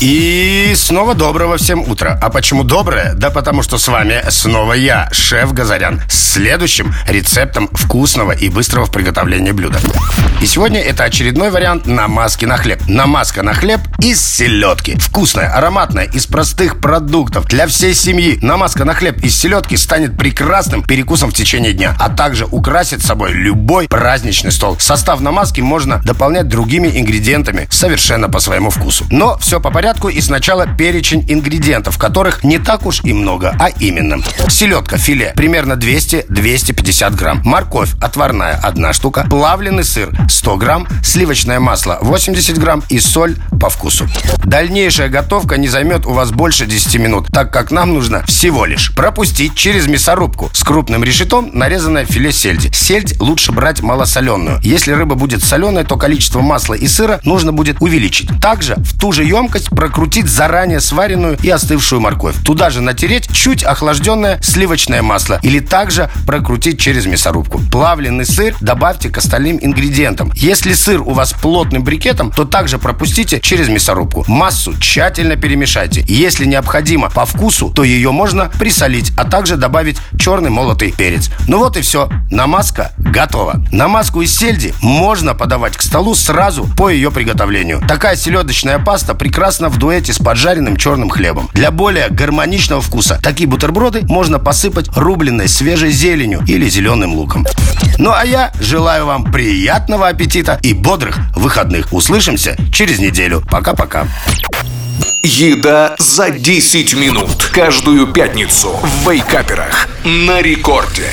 И снова доброго всем утра. А почему доброе? Да потому что с вами снова я, шеф Газарян, с следующим рецептом вкусного и быстрого в приготовлении блюда. И сегодня это очередной вариант намазки на хлеб. Намазка на хлеб из селедки. Вкусная, ароматная, из простых продуктов для всей семьи. Намазка на хлеб из селедки станет прекрасным перекусом в течение дня, а также украсит собой любой праздничный стол. Состав намазки можно дополнять другими ингредиентами совершенно по своему вкусу. Но все по порядку и сначала перечень ингредиентов, которых не так уж и много, а именно селедка, филе, примерно 200-250 грамм, морковь отварная, одна штука, плавленый сыр 100 грамм, сливочное масло 80 грамм и соль по вкусу. Дальнейшая готовка не займет у вас больше 10 минут, так как нам нужно всего лишь пропустить через мясорубку с крупным решетом нарезанное филе сельди. Сельдь лучше брать малосоленую. Если рыба будет соленая, то количество масла и сыра нужно будет увеличить. Также в ту же емкость прокрутить заранее сваренную и остывшую морковь. Туда же натереть чуть охлажденное сливочное масло или также прокрутить через мясорубку. Плавленый сыр добавьте к остальным ингредиентам. Если сыр у вас плотным брикетом, то также пропустите через мясорубку. Массу тщательно перемешайте. Если необходимо по вкусу, то ее можно присолить, а также добавить черный молотый перец. Ну вот и все. Намазка готова. Намазку из сельди можно подавать к столу сразу по ее приготовлению. Такая селедочная паста прекрасна в дуэте с поджаренным черным хлебом. Для более гармоничного вкуса такие бутерброды можно посыпать рубленной свежей зеленью или зеленым луком. Ну а я желаю вам приятного аппетита и бодрых выходных. Услышимся через неделю. Пока-пока. Еда за 10 минут Каждую пятницу в Вейкаперах На рекорде